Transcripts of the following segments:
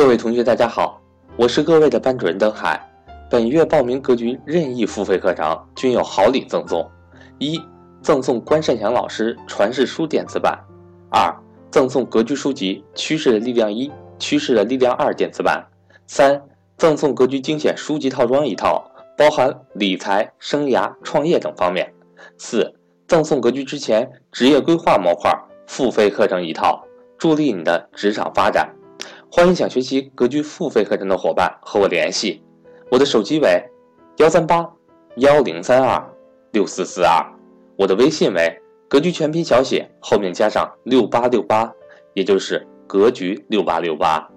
各位同学，大家好，我是各位的班主任登海。本月报名格局任意付费课程均有好礼赠送：一、赠送关善祥老师传世书电子版；二、赠送格局书籍《趋势的力量一》《趋势的力量二》电子版；三、赠送格局精选书籍套装一套，包含理财、生涯、创业等方面；四、赠送格局之前职业规划模块付费课程一套，助力你的职场发展。欢迎想学习格局付费课程的伙伴和我联系，我的手机为幺三八幺零三二六四四二，我的微信为格局全拼小写后面加上六八六八，也就是格局六八六八。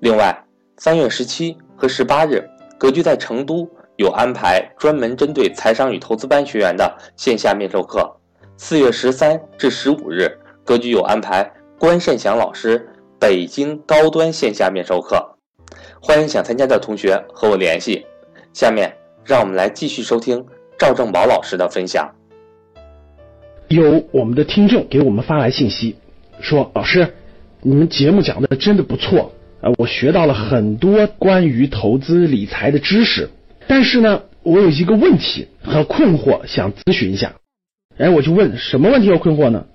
另外，三月十七和十八日，格局在成都有安排专门针对财商与投资班学员的线下面授课。四月十三至十五日，格局有安排关善祥老师北京高端线下面授课，欢迎想参加的同学和我联系。下面让我们来继续收听赵正宝老师的分享。有我们的听众给我们发来信息，说老师，你们节目讲的真的不错啊，我学到了很多关于投资理财的知识，但是呢，我有一个问题和困惑，想咨询一下。哎，我就问什么问题和困惑呢？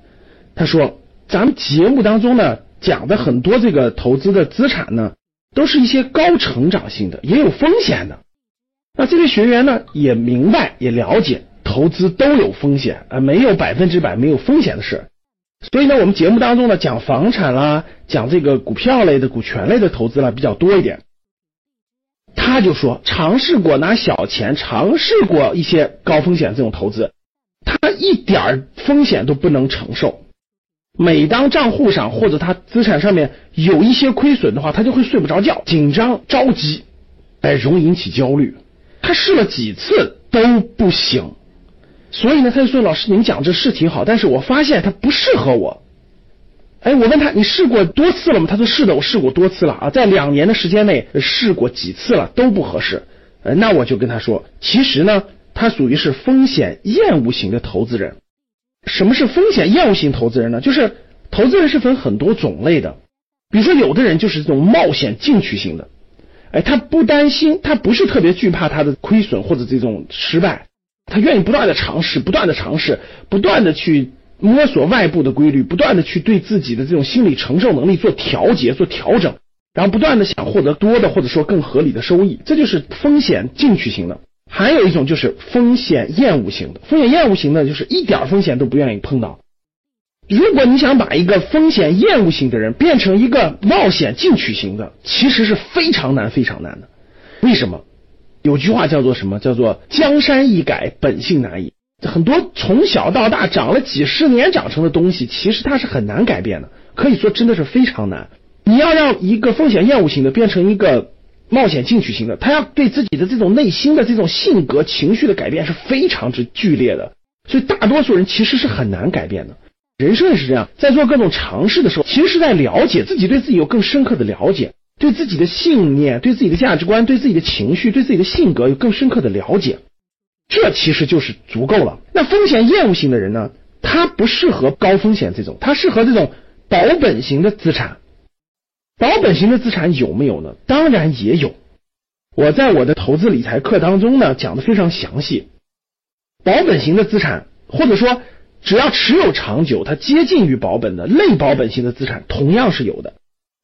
他说，咱们节目当中呢讲的很多这个投资的资产呢，都是一些高成长性的，也有风险的。那这位学员呢也明白也了解，投资都有风险啊，没有百分之百没有风险的事。所以呢，我们节目当中呢讲房产啦，讲这个股票类的、股权类的投资啦比较多一点。他就说，尝试过拿小钱，尝试过一些高风险这种投资。他一点风险都不能承受，每当账户上或者他资产上面有一些亏损的话，他就会睡不着觉，紧张着急，哎，容易引起焦虑。他试了几次都不行，所以呢，他就说：“老师，您讲这是挺好，但是我发现它不适合我。”哎，我问他：“你试过多次了吗？”他说：“是的，我试过多次了啊，在两年的时间内试过几次了，都不合适。”呃，那我就跟他说：“其实呢。”他属于是风险厌恶型的投资人。什么是风险厌恶型投资人呢？就是投资人是分很多种类的。比如说，有的人就是这种冒险进取型的，哎，他不担心，他不是特别惧怕他的亏损或者这种失败，他愿意不断的尝试，不断的尝试，不断的去摸索外部的规律，不断的去对自己的这种心理承受能力做调节、做调整，然后不断的想获得多的或者说更合理的收益，这就是风险进取型的。还有一种就是风险厌恶型的，风险厌恶型的，就是一点风险都不愿意碰到。如果你想把一个风险厌恶型的人变成一个冒险进取型的，其实是非常难、非常难的。为什么？有句话叫做什么？叫做江山易改，本性难移。很多从小到大长了几十年长成的东西，其实它是很难改变的，可以说真的是非常难。你要让一个风险厌恶型的变成一个。冒险进取型的，他要对自己的这种内心的这种性格、情绪的改变是非常之剧烈的，所以大多数人其实是很难改变的。人生也是这样，在做各种尝试的时候，其实是在了解自己，对自己有更深刻的了解，对自己的信念、对自己的价值观、对自己的情绪、对自己的性格有更深刻的了解，这其实就是足够了。那风险厌恶型的人呢，他不适合高风险这种，他适合这种保本型的资产。保本型的资产有没有呢？当然也有。我在我的投资理财课当中呢讲的非常详细。保本型的资产，或者说只要持有长久，它接近于保本的类保本型的资产，同样是有的。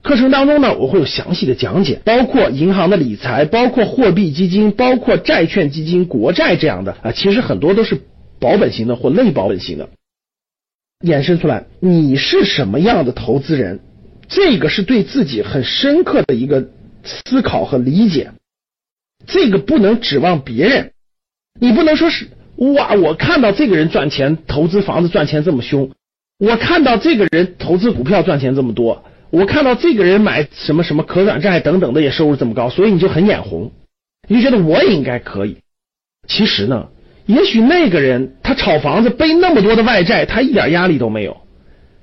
课程当中呢，我会有详细的讲解，包括银行的理财，包括货币基金，包括债券基金、国债这样的啊，其实很多都是保本型的或类保本型的。衍生出来，你是什么样的投资人？这个是对自己很深刻的一个思考和理解，这个不能指望别人，你不能说是哇，我看到这个人赚钱，投资房子赚钱这么凶，我看到这个人投资股票赚钱这么多，我看到这个人买什么什么可转债等等的也收入这么高，所以你就很眼红，你就觉得我也应该可以。其实呢，也许那个人他炒房子背那么多的外债，他一点压力都没有，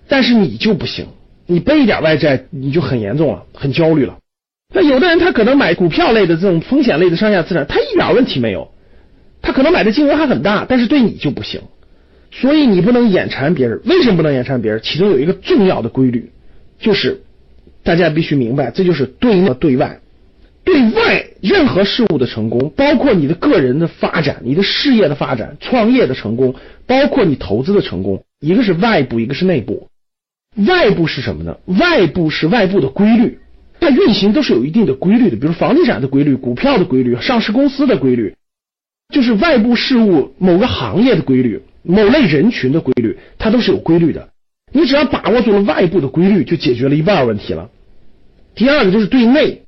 但是你就不行。你背一点外债，你就很严重了，很焦虑了。那有的人他可能买股票类的这种风险类的上下资产，他一点问题没有，他可能买的金额还很大，但是对你就不行。所以你不能眼馋别人。为什么不能眼馋别人？其中有一个重要的规律，就是大家必须明白，这就是对内对外。对外任何事物的成功，包括你的个人的发展、你的事业的发展、创业的成功，包括你投资的成功，一个是外部，一个是内部。外部是什么呢？外部是外部的规律，它运行都是有一定的规律的，比如房地产的规律、股票的规律、上市公司的规律，就是外部事物某个行业的规律、某类人群的规律，它都是有规律的。你只要把握住了外部的规律，就解决了一半问题了。第二个就是对内。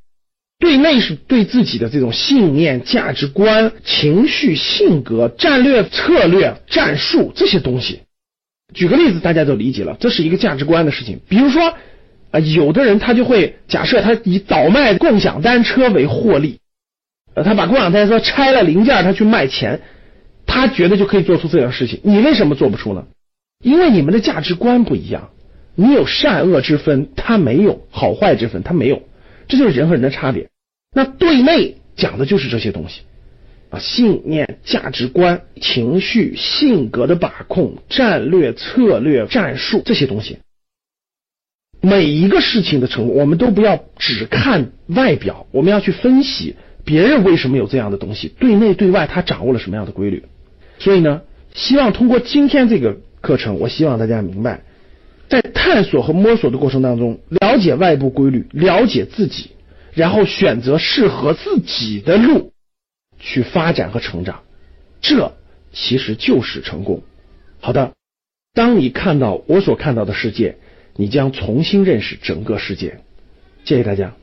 对内是对自己的这种信念、价值观、情绪、性格、战略、策略、战术这些东西。举个例子，大家都理解了，这是一个价值观的事情。比如说啊，有的人他就会假设他以倒卖共享单车为获利，呃，他把共享单车拆了零件，他去卖钱，他觉得就可以做出这样事情。你为什么做不出呢？因为你们的价值观不一样，你有善恶之分，他没有好坏之分，他没有。这就是人和人的差别。那对内讲的就是这些东西啊，信念、价值观、情绪、性格的把控、战略、策略、战术这些东西。每一个事情的成功，我们都不要只看外表，我们要去分析别人为什么有这样的东西，对内对外他掌握了什么样的规律。所以呢，希望通过今天这个课程，我希望大家明白。在探索和摸索的过程当中，了解外部规律，了解自己，然后选择适合自己的路去发展和成长，这其实就是成功。好的，当你看到我所看到的世界，你将重新认识整个世界。谢谢大家。